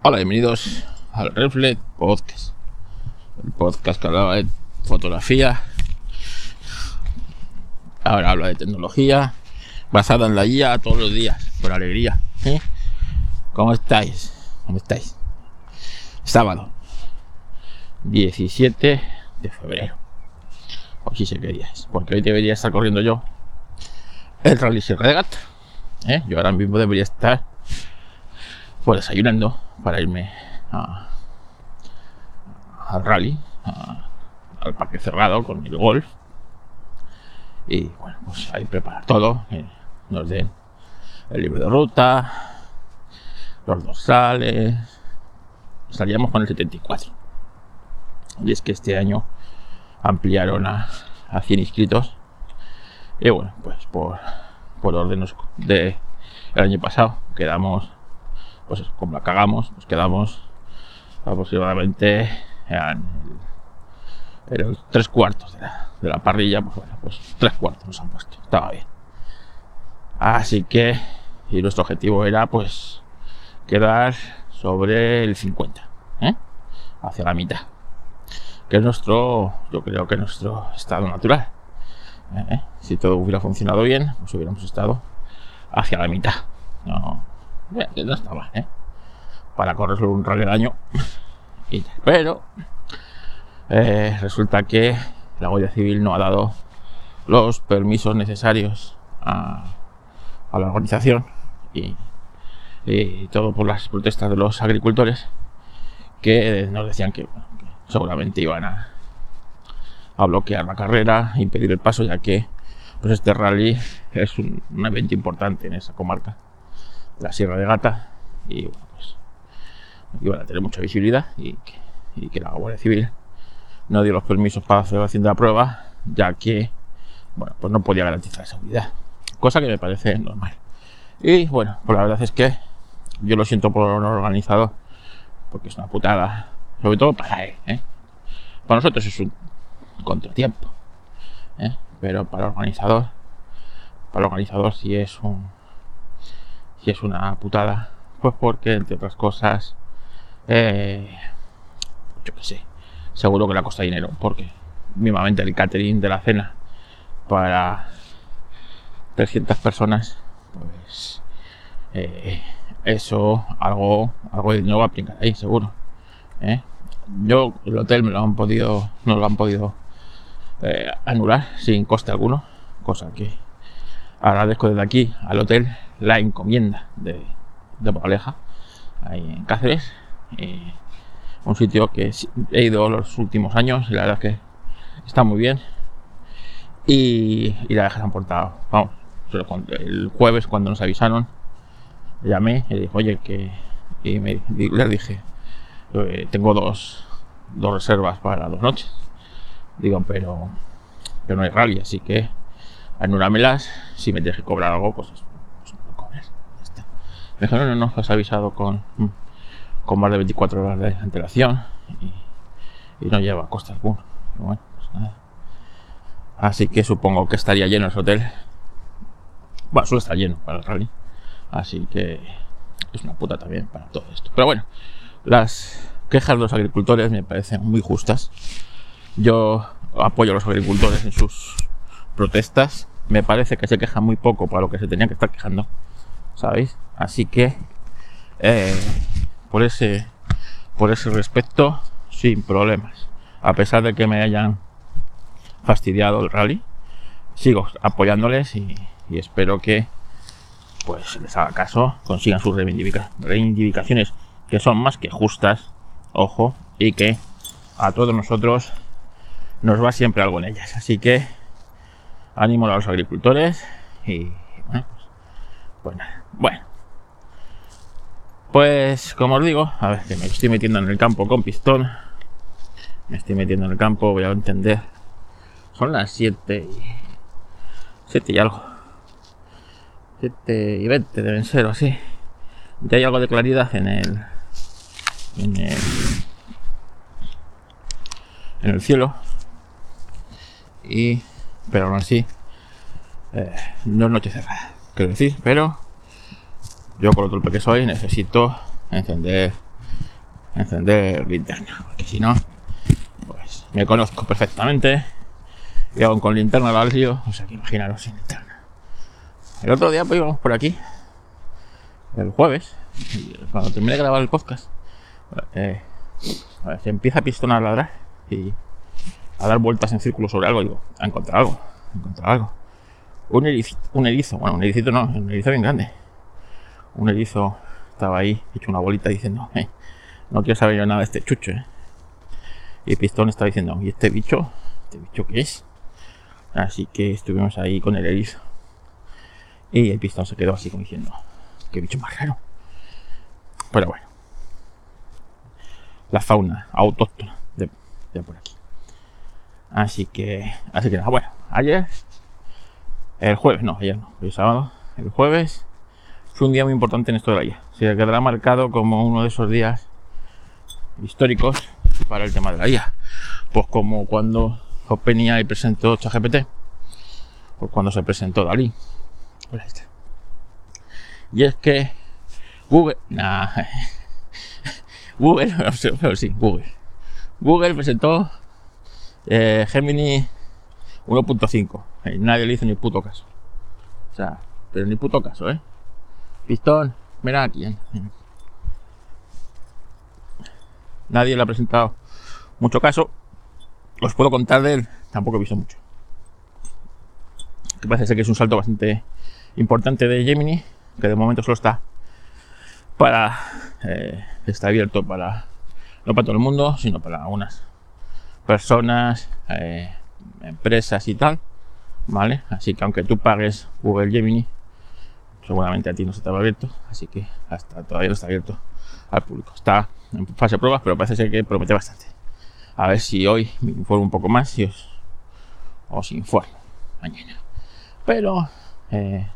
Hola, bienvenidos al Reflex Podcast. El podcast que hablaba de fotografía. Ahora habla de tecnología basada en la guía todos los días, por alegría. ¿eh? ¿Cómo estáis? ¿Cómo estáis? Sábado 17 de febrero. O si día es, porque hoy debería estar corriendo yo el Rally Gata. ¿eh? Yo ahora mismo debería estar pues desayunando para irme a, al rally, al parque cerrado con el golf. Y bueno, pues ahí preparar todo, que nos den el libro de ruta, los dorsales. Salíamos con el 74. Y es que este año ampliaron a, a 100 inscritos. Y bueno, pues por, por órdenes de el año pasado quedamos pues como la cagamos, nos quedamos aproximadamente en, el- los tres cuartos de la, de la parrilla, pues bueno, pues tres cuartos nos han puesto, estaba bien. Así que, y nuestro objetivo era pues quedar sobre el 50, ¿eh? hacia la mitad, que es nuestro, yo creo que nuestro estado natural. ¿eh? Si todo hubiera funcionado bien, pues hubiéramos estado hacia la mitad. No, no está mal, ¿eh? Para correr un rally al año. Pero eh, resulta que la Guardia Civil no ha dado los permisos necesarios a, la organización y, todo por las protestas de los agricultores que nos decían que, seguramente iban a, a bloquear la carrera, impedir el paso, ya que pues este rally es un, un evento importante en esa comarca la Sierra de Gata y bueno, pues iban a tener mucha visibilidad y que, la Guardia Civil no dio los permisos para la celebración de la prueba ya que bueno pues no podía garantizar la seguridad cosa que me parece normal y bueno pues la verdad es que yo lo siento por el organizador porque es una putada sobre todo para él ¿eh? para nosotros es un contratiempo ¿eh? pero para el organizador para el organizador sí es un es una putada, pues porque entre otras cosas, eh, yo qué sé, seguro que le costa dinero, porque mismamente el catering de la cena para 300 personas, pues eh, eso algo, algo de dinero va a aplicar ahí, seguro. ¿eh? Yo el hotel me lo han podido, no lo han podido anular sin coste alguno, cosa que agradezco desde aquí al hotel la encomienda de, de Moraleja, ahí en Cáceres. eh, un sitio que he ido los últimos años y la verdad es que está muy bien. Y, y la verdad se han portado, vamos, el jueves cuando nos avisaron, llamé y dije, oye, que. Y me, les dije, eh, tengo dos, dos reservas para dos noches. Digo, pero, pero no hay rally, así que anúlamelas. Si me tienes que cobrar algo, pues, pues me lo cobres. Ya está. Me dijo, no, no, no, has avisado con, con más de 24 horas de antelación y, no lleva alguno. Y bueno, pues nada. Así que supongo que estaría lleno ese hotel. Bueno, suele estar lleno para el rally. Así que es una puta también para todo esto. Pero bueno, las quejas de los agricultores me parecen muy justas. Yo apoyo a los agricultores en sus protestas. Me parece que se quejan muy poco para lo que se tenían que estar quejando. ¿Sabéis? Así que eh, por ese por ese respecto, sin problemas. A pesar de que me hayan fastidiado el rally, sigo apoyándoles y, espero que pues les haga caso, consigan sus reivindica- reivindicaciones que son más que justas, ojo, y que a todos nosotros nos va siempre algo en ellas. Así que ánimo a los agricultores y bueno, pues, pues. Bueno, pues como os digo, a ver que me estoy metiendo en el campo con pistón. Me estoy metiendo en el campo, voy a entender. Son las 7 y 7 y algo. 7 y 20 deben ser o así. Ya hay algo de claridad en el en el en el cielo y pero aún así eh, no es noche cerrada quiero decir pero yo con lo torpe que soy necesito encender encender linterna, porque si no, pues me conozco perfectamente y aún con linterna la lío, o sea que imaginaros sin linterna. El otro día pues íbamos por aquí, el jueves, cuando terminé de grabar el podcast, eh, se empieza a pistonar a ladrar y a dar vueltas en círculo sobre algo. Digo, a encontrar algo, a encontrar algo. Un erizo, un erizo, bueno, un ericito no, un erizo bien grande. Un erizo estaba ahí, hecho una bolita diciendo, eh, no quiero saber yo nada de este chucho, eh". Y Pistón estaba diciendo, ¿y este bicho? ¿Este bicho qué es? Así que estuvimos ahí con el erizo. Y el Pistón se quedó así como diciendo, qué bicho más raro. Pero bueno. La fauna autóctona de, de por aquí. Así que, así que nada, bueno, ayer, el jueves, no, ayer no, el sábado, el jueves fue un día muy importante en esto de la IA. Se quedará marcado como uno de esos días históricos para el tema de la IA. Pues como cuando OpenAI presentó ChatGPT, o cuando se presentó Dalí. Y es que Google, nah, Google, pero sí, Google. Google presentó eh, Gemini 1.5. Eh, nadie le hizo ni puto caso. O sea, pero ni puto caso, ¿eh? Pistón, mira aquí. Nadie le ha presentado mucho caso. Os puedo contar de él, tampoco he visto mucho. Que parece ser que es un salto bastante importante de Gemini, que de momento solo está para. Eh, está abierto para. no para todo el mundo, sino para unas personas, eh, empresas y tal, ¿vale? Así que aunque tú pagues Google Gemini, seguramente a ti no se te va abierto, así que hasta todavía no está abierto al público. Está en fase de pruebas, pero parece ser que promete bastante. A ver si hoy me informo un poco más y os, os informo mañana. Pero eh,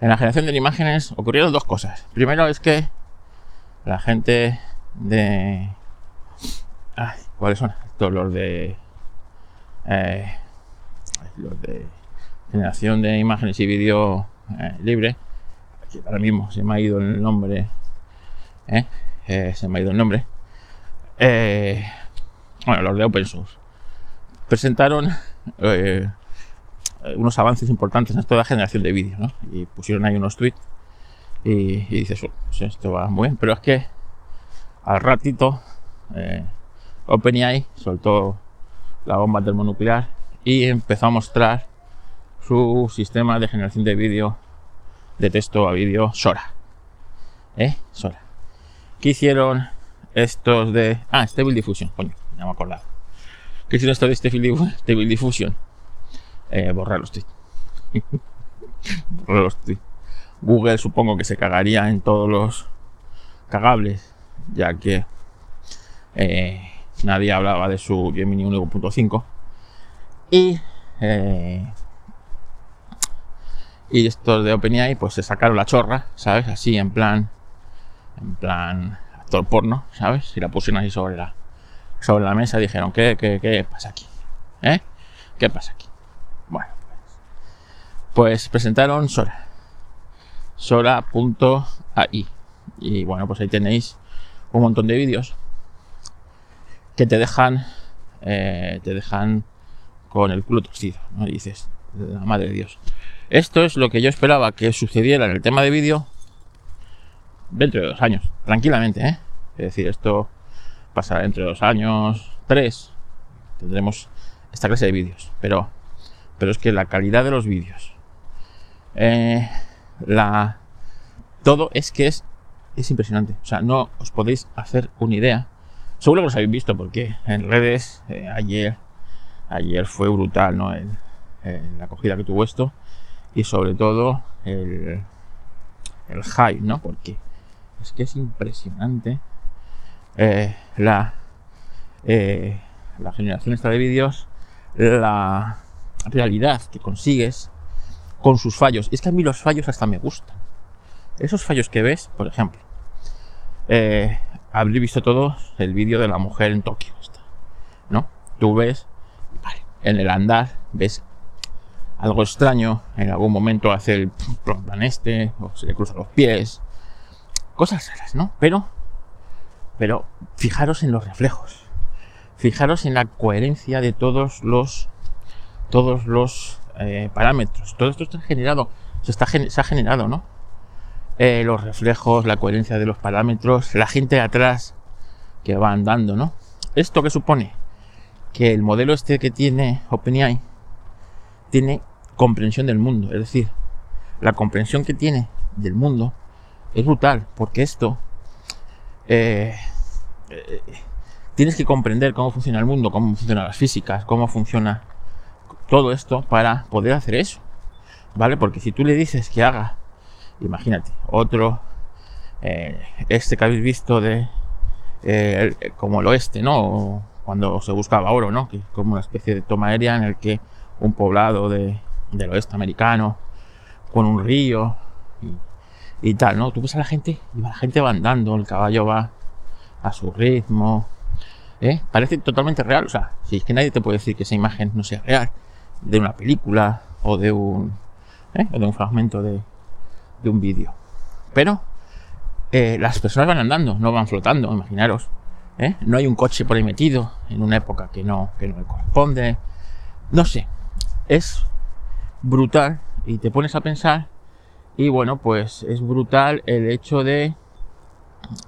en la generación de imágenes ocurrieron dos cosas. Primero es que la gente de... ¿Cuáles son? todos los de eh, los de generación de imágenes y vídeo eh, libre ahora mismo se me ha ido el nombre eh, se me ha ido el nombre. Bueno los de open source. Presentaron unos avances importantes en toda la generación de vídeo ¿no? y pusieron ahí unos tweets y, y dices pues esto va muy bien pero es que al ratito OpenAI soltó la bomba termonuclear y empezó a mostrar su sistema de generación de vídeo, de texto a vídeo Sora. ¿Eh? Sora. ¿Qué hicieron estos de. Ah, Stable Diffusion, coño, ya me he acordado. ¿Qué hicieron estos de Stable Diffusion? Eh, borrar los tweets. borrar los tweets. Google supongo que se cagaría en todos los cagables, ya que eh, nadie hablaba de su Gemini 1.5 y eh, y estos de OpenAI pues se sacaron la chorra, ¿sabes? Así en plan en plan actor porno, ¿sabes? Y la pusieron ahí sobre la sobre la mesa dijeron, ¿qué, qué, qué pasa aquí? ¿Eh? ¿Qué pasa aquí? Bueno, pues, pues presentaron Sora. Sora.ai. Y bueno, pues ahí tenéis un montón de vídeos que te dejan, eh, te dejan con el culo torcido, ¿no? Y dices, la madre de Dios. Esto es lo que yo esperaba que sucediera en el tema de vídeo dentro de dos años, tranquilamente, ¿eh? Es decir, esto pasará dentro de dos años, tres, tendremos esta clase de vídeos, pero, pero es que la calidad de los vídeos, eh, la, todo es que es, es impresionante. O sea, no os podéis hacer una idea Seguro que los habéis visto porque en redes eh, ayer, ayer fue brutal, ¿no? la acogida que tuvo esto y sobre todo el, el hype, ¿no? Porque es que es impresionante eh, la, eh, la generación esta de vídeos, la realidad que consigues con sus fallos. Es que a mí los fallos hasta me gustan. Esos fallos que ves, por ejemplo, eh, habréis visto todos el vídeo de la mujer en Tokio, ¿no? Tú ves, en el andar, ves algo extraño, en algún momento hace el plan este, o se le cruzan los pies, cosas raras, ¿no? Pero Pero fijaros en los reflejos. Fijaros en la coherencia de todos los todos los eh, parámetros. Todo esto está generado, se, está, se ha generado, ¿no? Eh, los reflejos, la coherencia de los parámetros, la gente de atrás que va andando, ¿no? ¿Esto que supone? Que el modelo este que tiene OpenAI tiene comprensión del mundo, es decir, la comprensión que tiene del mundo es brutal, porque esto eh, eh, tienes que comprender cómo funciona el mundo, cómo funcionan las físicas, cómo funciona todo esto para poder hacer eso, ¿vale? Porque si tú le dices que haga, imagínate, otro, eh, este que habéis visto de como el oeste, ¿no? Cuando se buscaba oro, ¿no? Que es como una especie de toma aérea en el que un poblado de, del oeste americano con un río y, tal, ¿no? Tú ves a la gente y la gente va andando, el caballo va a su ritmo, ¿eh? Parece totalmente real, o sea, si es que nadie te puede decir que esa imagen no sea real, de una película o de un, ¿eh? o de un fragmento de, de un vídeo. Pero eh, las personas van andando, no van flotando, imaginaros. ¿eh? No hay un coche por ahí metido en una época que no, que no le corresponde. No sé, es brutal y te pones a pensar y bueno, pues es brutal el hecho de,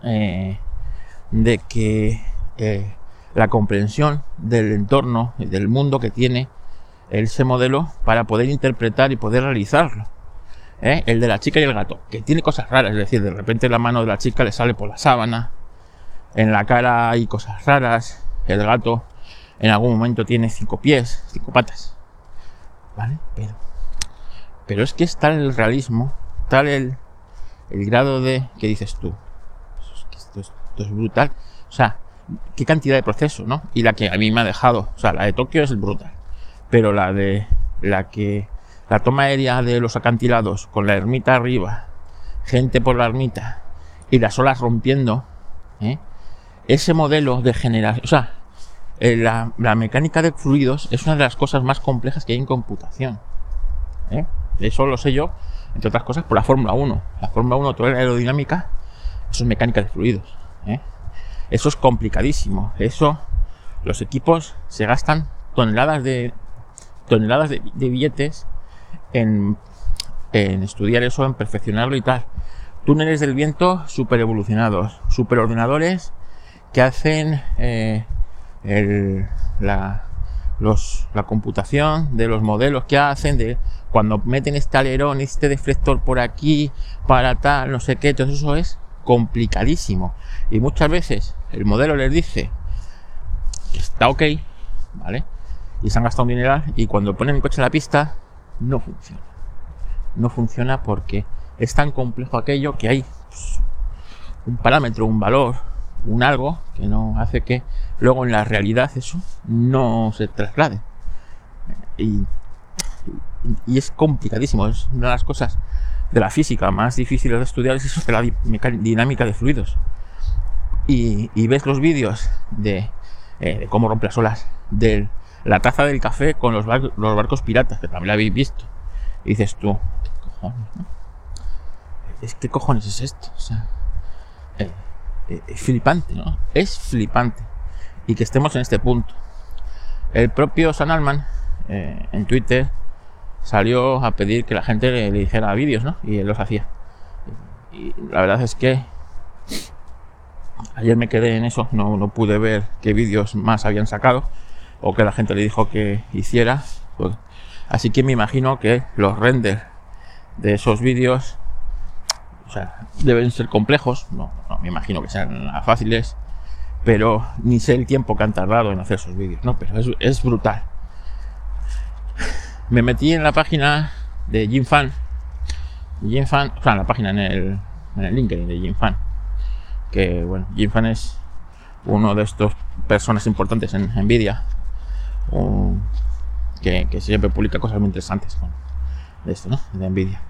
eh, de que eh, la comprensión del entorno, del mundo que tiene ese modelo para poder interpretar y poder realizarlo. ¿eh? El de la chica y el gato, que tiene cosas raras, es decir, de repente la mano de la chica le sale por la sábana, en la cara hay cosas raras, el gato en algún momento tiene cinco pies, cinco patas, ¿vale? Pero pero es que es tal el realismo, tal el, el grado de... ¿Qué dices tú? Esto es, esto es brutal. O sea, qué cantidad de proceso, ¿no? Y la que a mí me ha dejado, o sea, la de Tokio es brutal. Pero la de la que la toma aérea de los acantilados con la ermita arriba, gente por la ermita y las olas rompiendo, ¿eh? ese modelo de generación, o sea, eh, la, la, mecánica de fluidos es una de las cosas más complejas que hay en computación. ¿eh? Eso lo sé yo, entre otras cosas, por la Fórmula 1. La Fórmula 1, toda la aerodinámica, eso es mecánica de fluidos. ¿eh? Eso es complicadísimo. Eso, los equipos se gastan toneladas de toneladas de, billetes en, estudiar eso, en perfeccionarlo y tal. Túneles del viento super evolucionados, super ordenadores que hacen eh, la, la computación de los modelos que hacen, de cuando meten este alerón, este deflector por aquí, para tal, no sé qué, todo eso es complicadísimo. Y muchas veces el modelo les dice que está ok, ¿vale? Y se han gastado un dineral y cuando ponen el coche en la pista, no funciona. No funciona porque es tan complejo aquello que hay pues, un parámetro, un valor, un algo que no hace que luego en la realidad eso no se traslade. Y y es complicadísimo. Es una de las cosas de la física más difíciles de estudiar, es eso de la dinámica de fluidos. Y, ves los vídeos de, eh, cómo rompe las olas, de la taza del café con los, los barcos piratas, que también lo habéis visto. Y dices tú, ¿qué cojones? Es que cojones es esto? O sea, eh, eh, es flipante, ¿no? Es flipante. Y que estemos en este punto. El propio San Alman en Twitter salió a pedir que la gente le, dijera vídeos, ¿no? Y él los hacía. Y, la verdad es que ayer me quedé en eso, no, no pude ver qué vídeos más habían sacado o que la gente le dijo que hiciera. Pues, así que me imagino que los renders de esos vídeos o deben ser complejos, no, no, me imagino que sean fáciles, pero ni sé el tiempo que han tardado en hacer esos vídeos, ¿no? Pero es, es brutal me metí en la página de Jim Fan. Jim Fan, o sea, en la página en el, en el LinkedIn de Jim Fan. Que bueno, Jim Fan es uno de estos personas importantes en Nvidia. que, siempre publica cosas muy interesantes de esto, ¿no? De Nvidia.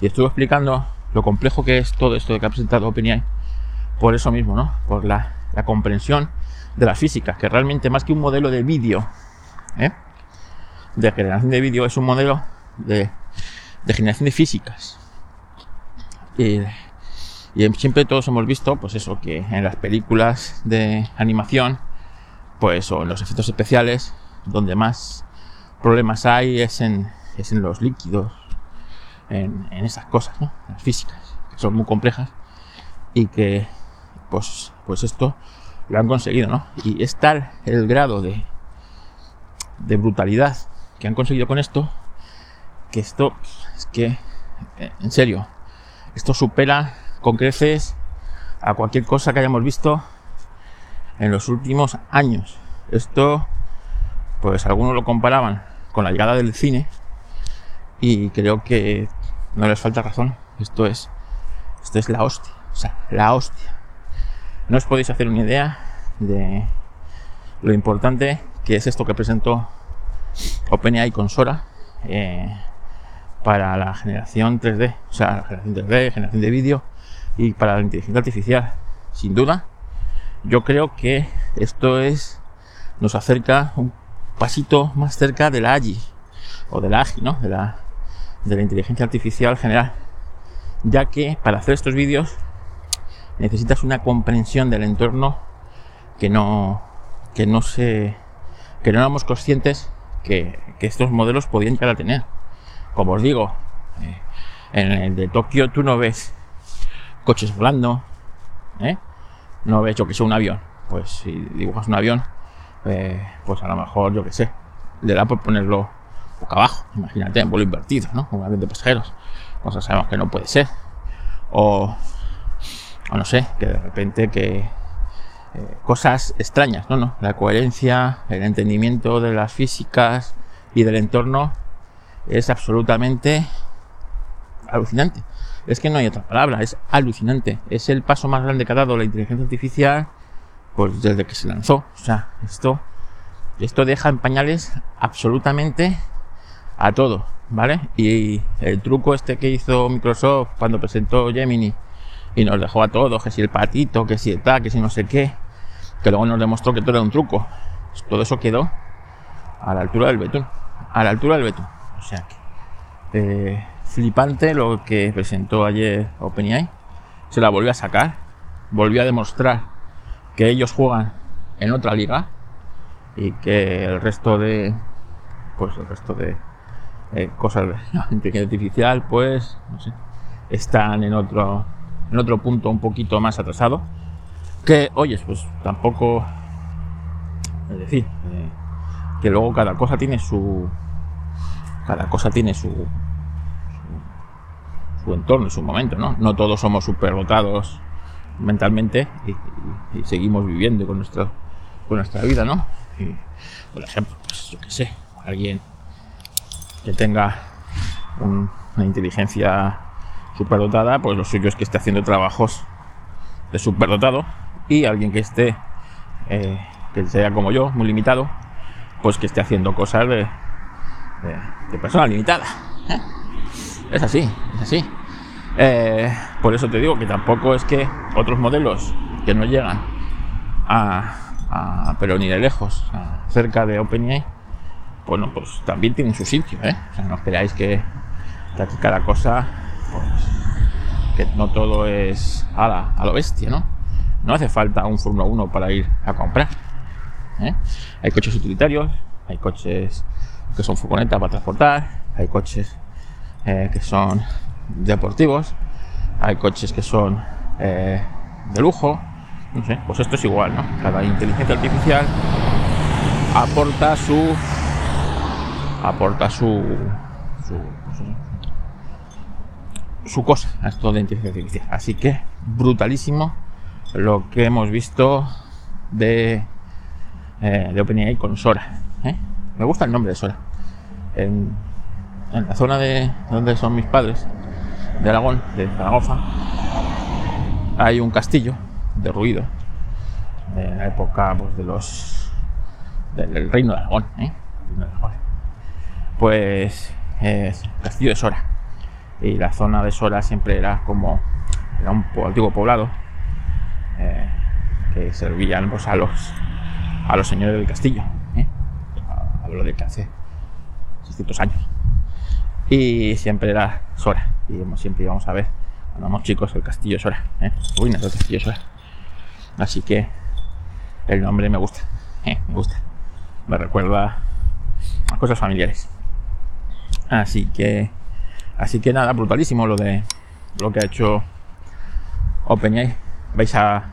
Y estuve explicando lo complejo que es todo esto que ha presentado OpenAI. Por eso mismo, ¿no? Por la, la comprensión de las físicas, que realmente más que un modelo de vídeo, ¿eh? De generación de vídeo es un modelo de, generación de físicas. Y, Y siempre todos hemos visto, pues eso, que en las películas de animación, pues o en los efectos especiales, donde más problemas hay es en, es en los líquidos, en, en esas cosas, ¿no? Las físicas, que son muy complejas y que, pues, pues esto lo han conseguido, ¿no? Y es tal el grado de, de brutalidad que han conseguido con esto, que esto es que, eh, en serio, esto supera con creces a cualquier cosa que hayamos visto en los últimos años. Esto, pues algunos lo comparaban con la llegada del cine y creo que no les falta razón. Esto es, esto es la hostia, o sea, la hostia. No os podéis hacer una idea de lo importante que es esto que presentó OpenAI con Sora eh, para la generación 3D, o sea, la generación 3D, generación de vídeo y para la inteligencia artificial. Sin duda, yo creo que esto es nos acerca un pasito más cerca de la AGI o de la AGI, ¿no? De la, de la inteligencia artificial general, ya que para hacer estos vídeos necesitas una comprensión del entorno que no que no se que no éramos conscientes que, estos modelos podían llegar a tener. Como os digo, eh, en el de Tokio tú no ves coches volando, ¿eh? no ves yo que sea un avión. Pues si dibujas un avión, eh, pues a lo mejor, yo que sé, le da por ponerlo boca abajo. Imagínate, en vuelo invertido, ¿no? Un avión de pasajeros. Cosas sabemos que no puede ser. O, o no sé, que de repente que cosas extrañas, ¿no? ¿no? La coherencia, el entendimiento de las físicas y del entorno es absolutamente alucinante. Es que no hay otra palabra, es alucinante. Es el paso más grande que ha dado la inteligencia artificial pues desde que se lanzó. O sea, esto, esto deja en pañales absolutamente a todo, ¿vale? Y el truco este que hizo Microsoft cuando presentó Gemini y nos dejó a todos, que si el patito, que si el tal, que si no sé qué, que luego nos demostró que todo era un truco. Todo eso quedó a la altura del betún. A la altura del betún. O sea que eh, flipante lo que presentó ayer OpenAI. Se la volvió a sacar. Volvió a demostrar que ellos juegan en otra liga y que el resto de pues el resto de eh, cosas de inteligencia artificial pues no sé, están en otro en otro punto un poquito más atrasado que, oyes, pues tampoco. Es decir, eh, que luego cada cosa tiene su. Cada cosa tiene su. su, entorno, su momento, ¿no? No todos somos superdotados mentalmente y, seguimos viviendo con nuestra, con nuestra vida, ¿no? por ejemplo, pues yo qué sé, alguien que tenga una inteligencia superdotada, pues lo suyo es que esté haciendo trabajos de superdotado y alguien que esté, eh, que sea como yo, muy limitado, pues que esté haciendo cosas de, de, persona limitada. Es así, es así. Eh, por eso te digo que tampoco es que otros modelos que no llegan a, pero ni de lejos, cerca de OpenAI, bueno, pues también tienen su sitio, ¿eh? O sea, no esperáis que, que cada cosa, pues, que no todo es a, la, a lo bestia, ¿no? No hace falta un Fórmula 1 para ir a comprar. ¿eh? Hay coches utilitarios, hay coches que son furgonetas para transportar, hay coches eh, que son deportivos, hay coches que son eh, de lujo. No sé, pues esto es igual, ¿no? Cada inteligencia artificial aporta su aporta su su, su, cosa esto de inteligencia artificial. Así que brutalísimo lo que hemos visto de, eh, de OpenAI con Sora. ¿eh? Me gusta el nombre de Sora. En, la zona de donde son mis padres, de Aragón, de Zaragoza, hay un castillo derruido de la época pues, de los del reino de Aragón, ¿eh? pues es castillo de Sora y la zona de Sora siempre era como era un antiguo poblado que servían pues, a, los, a los señores del castillo. ¿eh? Hablo de que hace 600 años. Y siempre era Sora. Y siempre íbamos a ver Vamos chicos, el castillo Sora. ¿eh? Ruinas del castillo Sora. Así que el nombre me gusta. ¿eh? Me gusta. Me recuerda a cosas familiares. Así que. Así que nada, brutalísimo lo de lo que ha hecho OpenAI. Vais a.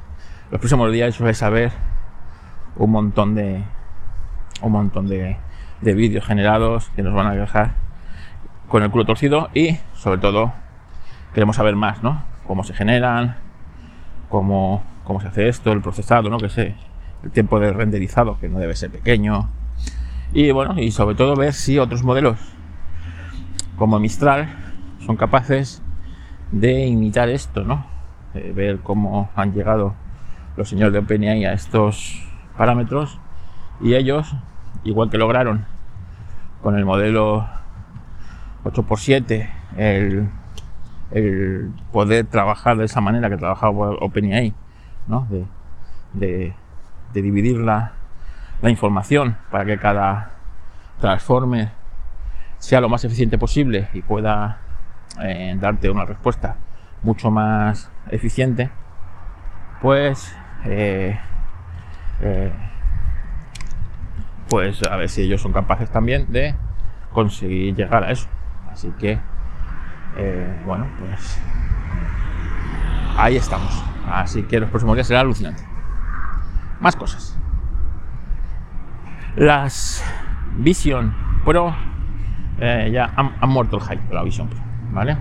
Los próximos días vais a ver un montón de. un montón de, de vídeos generados que nos van a dejar con el culo torcido y sobre todo queremos saber más, ¿no? Cómo se generan, cómo, cómo se hace esto, el procesado, ¿no? Que sé, el tiempo de renderizado, que no debe ser pequeño. Y bueno, y sobre todo ver si otros modelos como Mistral son capaces de imitar esto, ¿no? Ver cómo han llegado los señores de OpenAI a estos parámetros y ellos, igual que lograron con el modelo 8x7 el el poder trabajar de esa manera que trabajaba OpenAI, ¿no? de, de, dividir la, información para que cada transformer sea lo más eficiente posible y pueda eh, darte una respuesta mucho más eficiente, pues eh, eh, pues a ver si ellos son capaces también de conseguir llegar a eso. Así que eh, bueno, pues ahí estamos. Así que los próximos días será alucinante. Más cosas. Las Vision Pro ya han, muerto el hype de la Vision Pro, ¿vale?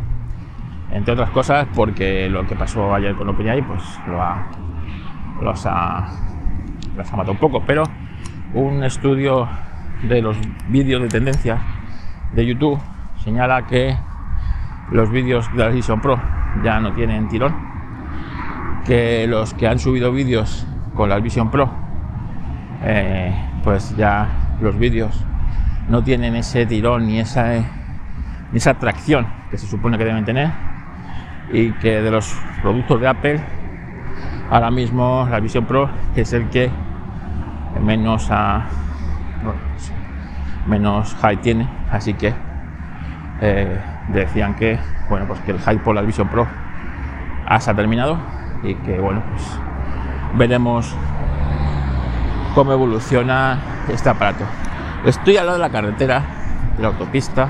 Entre otras cosas porque lo que pasó ayer con OpenAI pues lo ha, los ha, los ha matado un poco, pero un estudio de los vídeos de tendencia de YouTube señala que los vídeos de la Vision Pro ya no tienen tirón, que los que han subido vídeos con la Vision Pro, eh, pues ya los vídeos no tienen ese tirón ni esa, ni esa atracción que se supone que deben tener y que de los productos de Apple ahora mismo la Vision Pro es el que menos a, menos high tiene así que eh, decían que bueno pues que el hype por la Vision Pro se ha terminado y que bueno pues veremos cómo evoluciona este aparato. Estoy al lado de la carretera, de la autopista.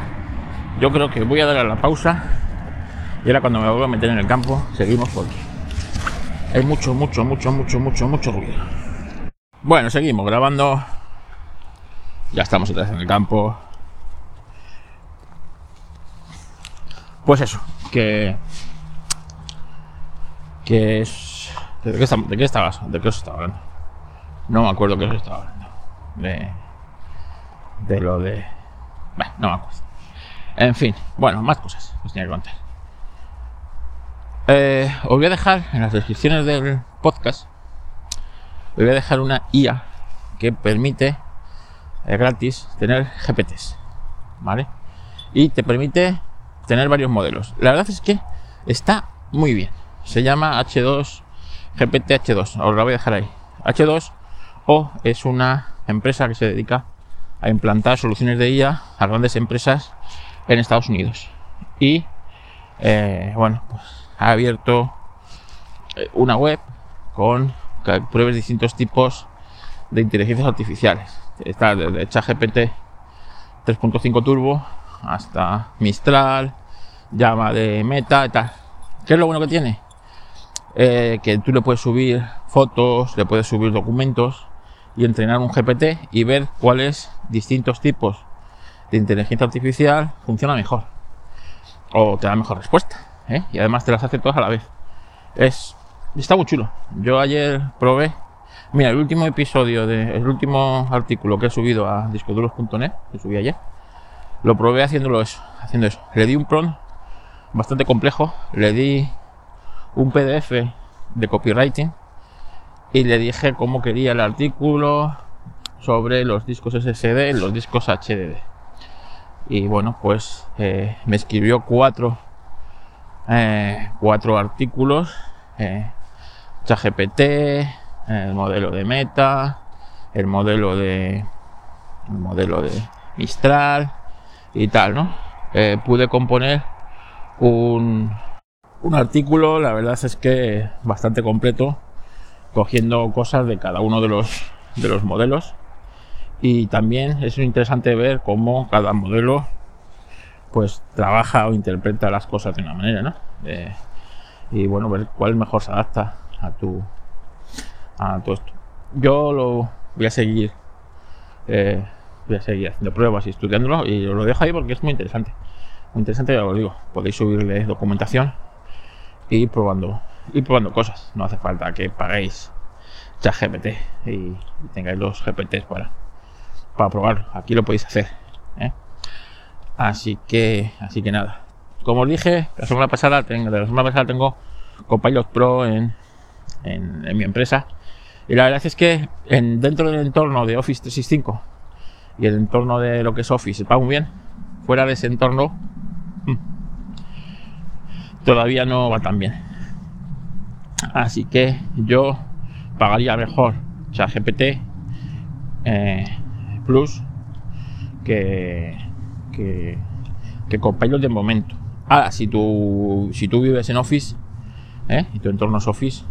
Yo creo que voy a dar a la pausa y ahora cuando me vuelva a meter en el campo seguimos porque hay mucho, mucho, mucho, mucho, mucho, mucho ruido. Bueno, seguimos grabando. Ya estamos otra vez en el campo. Pues eso, que. que es. ¿De qué, ¿De qué estabas? ¿De qué os estaba hablando? No me acuerdo qué os estaba hablando. De. de lo de. Bueno, no me acuerdo. En fin, bueno, más cosas os tenía que contar. Eh, os voy a dejar en las descripciones del podcast. Os voy a dejar una IA que permite eh, gratis tener GPTs. ¿Vale? Y te permite tener varios modelos. La verdad es que está muy bien. Se llama H2 GPT H2. Os la voy a dejar ahí. H2 o es una empresa que se dedica a implantar soluciones de IA a grandes empresas en Estados Unidos. Y eh, bueno, pues ha abierto eh, una web con pruebas distintos tipos de inteligencias artificiales. Está desde ChatGPT 3.5 Turbo hasta Mistral, llama de Meta y tal. ¿Qué es lo bueno que tiene? Eh, que tú le puedes subir fotos, le puedes subir documentos y entrenar un GPT y ver cuáles distintos tipos de inteligencia artificial funciona mejor o te da mejor respuesta. ¿Eh? Y además te las hace todas a la vez. Es, está muy chulo. Yo ayer probé. Mira, el último episodio, de, último artículo que he subido a discoduros.net, que subí ayer, lo probé haciéndolo eso, haciendo eso. Le di un prompt bastante complejo, le di un PDF de copywriting y le dije cómo quería el artículo sobre los discos SSD y los discos HDD. Y bueno, pues eh, me escribió cuatro, eh, cuatro artículos. Eh, el modelo de Meta, el modelo de el modelo de Mistral, y tal, ¿no? Eh, pude componer un, un artículo, la verdad es que bastante completo, cogiendo cosas de cada uno de los, de los modelos. Y también es interesante ver cómo cada modelo pues trabaja o interpreta las cosas de una manera, ¿no? Y bueno, ver cuál mejor se adapta a tu a todo esto. Yo lo voy a seguir eh, voy a seguir haciendo pruebas y estudiándolo y lo dejo ahí porque es muy interesante. Muy interesante, ya os digo, podéis subirle documentación y ir probando, y probando cosas. No hace falta que paguéis ChatGPT y, y tengáis los GPTs para, para probarlo. Aquí lo podéis hacer. ¿eh? Así que, así que nada. Como os dije, la semana pasada tengo, la semana pasada tengo Copilot Pro en, en, mi empresa. Y la verdad es que en, dentro del entorno de Office 365 y el entorno de lo que es Office va muy bien. Fuera de ese entorno mm, todavía no va tan bien. Así que yo pagaría mejor ChatGPT eh, Plus que, que, que Copilot de momento. Ahora, si tú, si tú vives en Office ¿eh? y tu entorno es Office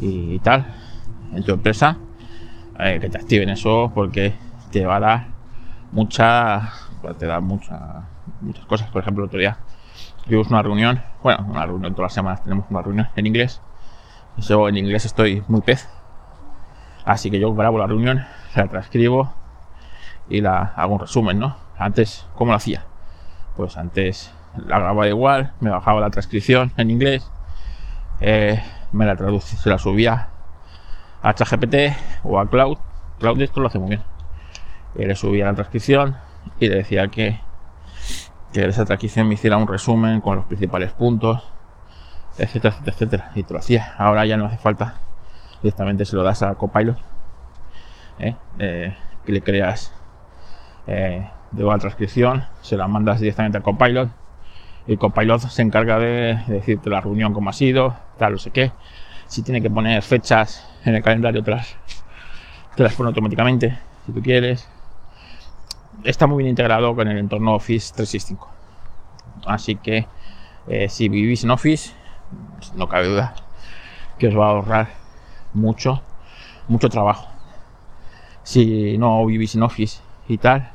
y, tal, en tu empresa, eh, que te activen eso porque te va a dar mucha, pues, te da mucha, muchas cosas. Por ejemplo, el otro día tuvimos una reunión, bueno, una reunión todas las semanas tenemos una reunión en inglés. Yo en inglés estoy muy pez, así que yo grabo la reunión, la transcribo y la hago un resumen, ¿no? Antes, ¿cómo lo hacía? Pues antes la grababa igual, me bajaba la transcripción en inglés, eh, me la traducía, se la subía a ChatGPT o a Cloud. Cloud esto lo hace muy bien. Le subía la transcripción y le decía que, que esa transcripción me hiciera un resumen con los principales puntos, etcétera, etcétera, etcétera. Y te lo hacía. Ahora ya no hace falta. Directamente se lo das a Copilot. ¿eh? Eh, que le creas de la transcripción, se la mandas directamente a Copilot el copilot se encarga de, decirte la reunión cómo ha sido, tal, no sé qué. Si tiene que poner fechas en el calendario, te las, te las pone automáticamente, si tú quieres. Está muy bien integrado con el entorno Office 365. Así que eh, si vivís en Office, no cabe duda que os va a ahorrar mucho, mucho trabajo. Si no vivís en Office y tal,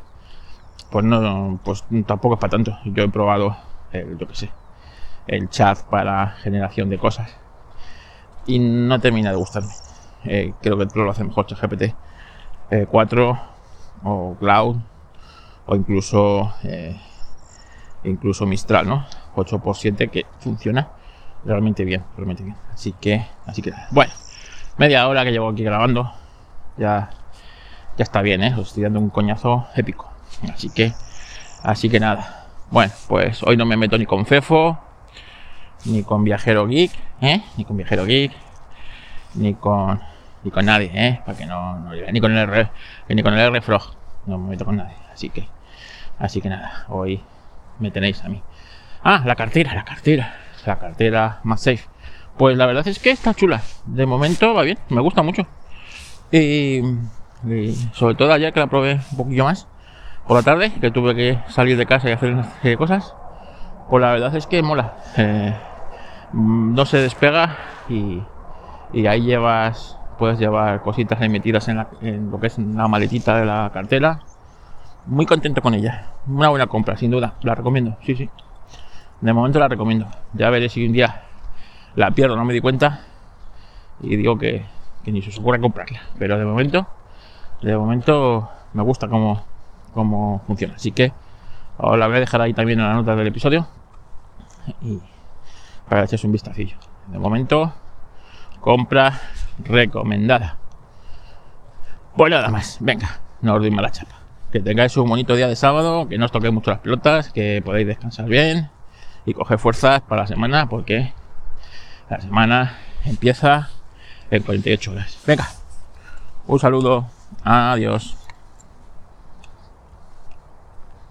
pues no, pues tampoco es para tanto. Yo he probado el, yo que sé, el chat para generación de cosas. Y no termina de gustarme. Eh, creo que lo hace mejor ChatGPT 4 eh, o Cloud o incluso eh, incluso Mistral, ¿no? 8x7 que funciona realmente bien, realmente bien. Así que, así que bueno, media hora que llevo aquí grabando, ya, ya está bien, ¿eh? Os estoy dando un coñazo épico. Así que, así que nada. Bueno, pues hoy no me meto ni con Fefo, ni con Viajero Geek, ¿eh? Ni con Viajero Geek, ni con ni con nadie, ¿eh? Para que no, no ni con el R, ni con el R Frog, no me meto con nadie, así que así que nada, hoy me tenéis a mí. Ah, la cartera, la cartera, la cartera más safe. Pues la verdad es que está chula. De momento va bien, me gusta mucho. Y, y sobre todo ayer que la probé un poquillo más por la tarde, que tuve que salir de casa y hacer una cosas, pues la verdad es que mola. Eh, no se despega y, ahí llevas, puedes llevar cositas ahí metidas en, lo que es la maletita de la cartera. Muy contento con ella. Una buena compra, sin duda. La recomiendo, sí, sí. De momento la recomiendo. Ya veré si un día la pierdo, no me di cuenta. Y digo que, que ni se os comprarla. Pero de momento, de momento me gusta como cómo funciona. Así que os la voy a dejar ahí también en la nota del episodio y para que un vistacillo. De momento, compra recomendada. Pues nada más, venga, no os doy mala chapa. Que tengáis un bonito día de sábado, que no os toquéis mucho las pelotas, que podáis descansar bien y coger fuerzas para la semana, porque la semana empieza en 48 horas. Venga, un saludo, adiós.